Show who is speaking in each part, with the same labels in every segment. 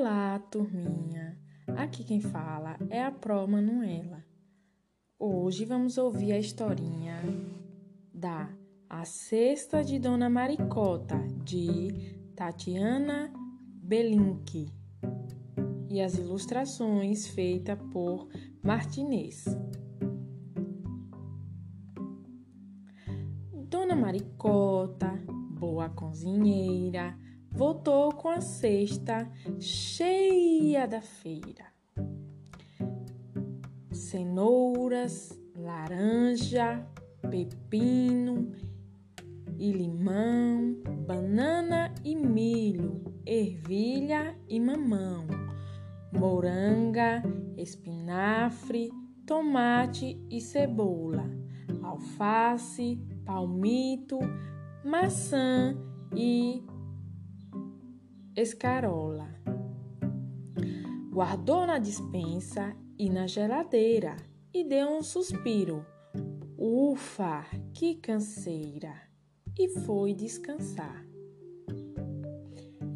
Speaker 1: Olá, turminha! Aqui quem fala é a Pro Manuela. Hoje vamos ouvir a historinha da A Cesta de Dona Maricota, de Tatiana Belink, e as ilustrações feitas por Martinez. Dona Maricota, boa cozinheira, voltou com a cesta cheia da feira. Cenouras, laranja, pepino e limão, banana e milho, ervilha e mamão, moranga, espinafre, tomate e cebola, alface, palmito, maçã e escarola. Guardou na dispensa e na geladeira e deu um suspiro. Ufa, que canseira! E foi descansar.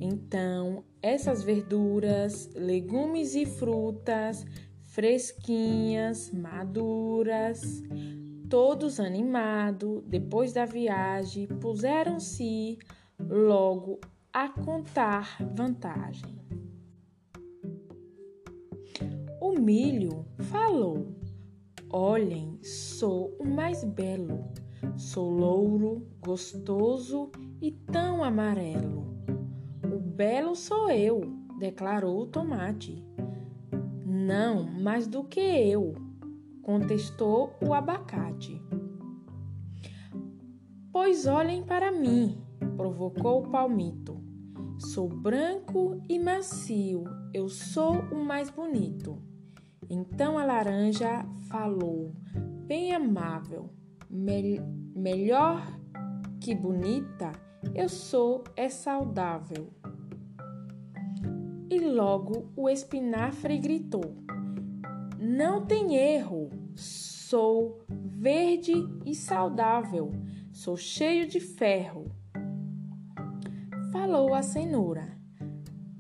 Speaker 1: Então, essas verduras, legumes e frutas fresquinhas, maduras, todos animados, depois da viagem, puseram-se logo a contar vantagem. O milho falou: Olhem, sou o mais belo, sou louro, gostoso e tão amarelo. O belo sou eu, declarou o tomate. Não, mais do que eu, contestou o abacate. Pois olhem para mim, provocou o palmito. Sou branco e macio, eu sou o mais bonito. Então a laranja falou, bem amável, me melhor que bonita, eu sou é saudável. E logo o espinafre gritou: Não tem erro, sou verde e saudável, sou cheio de ferro falou a cenoura.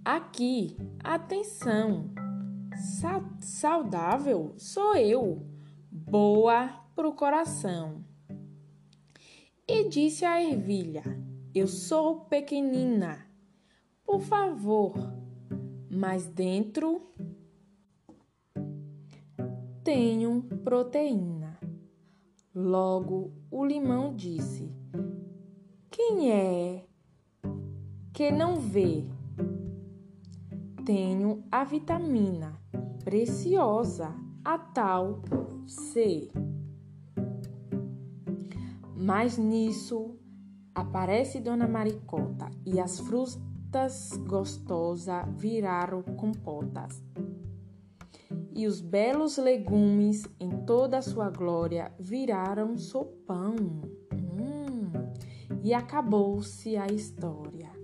Speaker 1: Aqui, atenção! Sa saudável sou eu, boa pro coração. E disse a ervilha: Eu sou pequenina, por favor, mas dentro tenho proteína. Logo o limão disse: Quem é que não vê. Tenho a vitamina preciosa, a tal C. Mas nisso aparece Dona Maricota e as frutas gostosas viraram compotas. E os belos legumes em toda a sua glória viraram sopão. Hum, e acabou-se a história.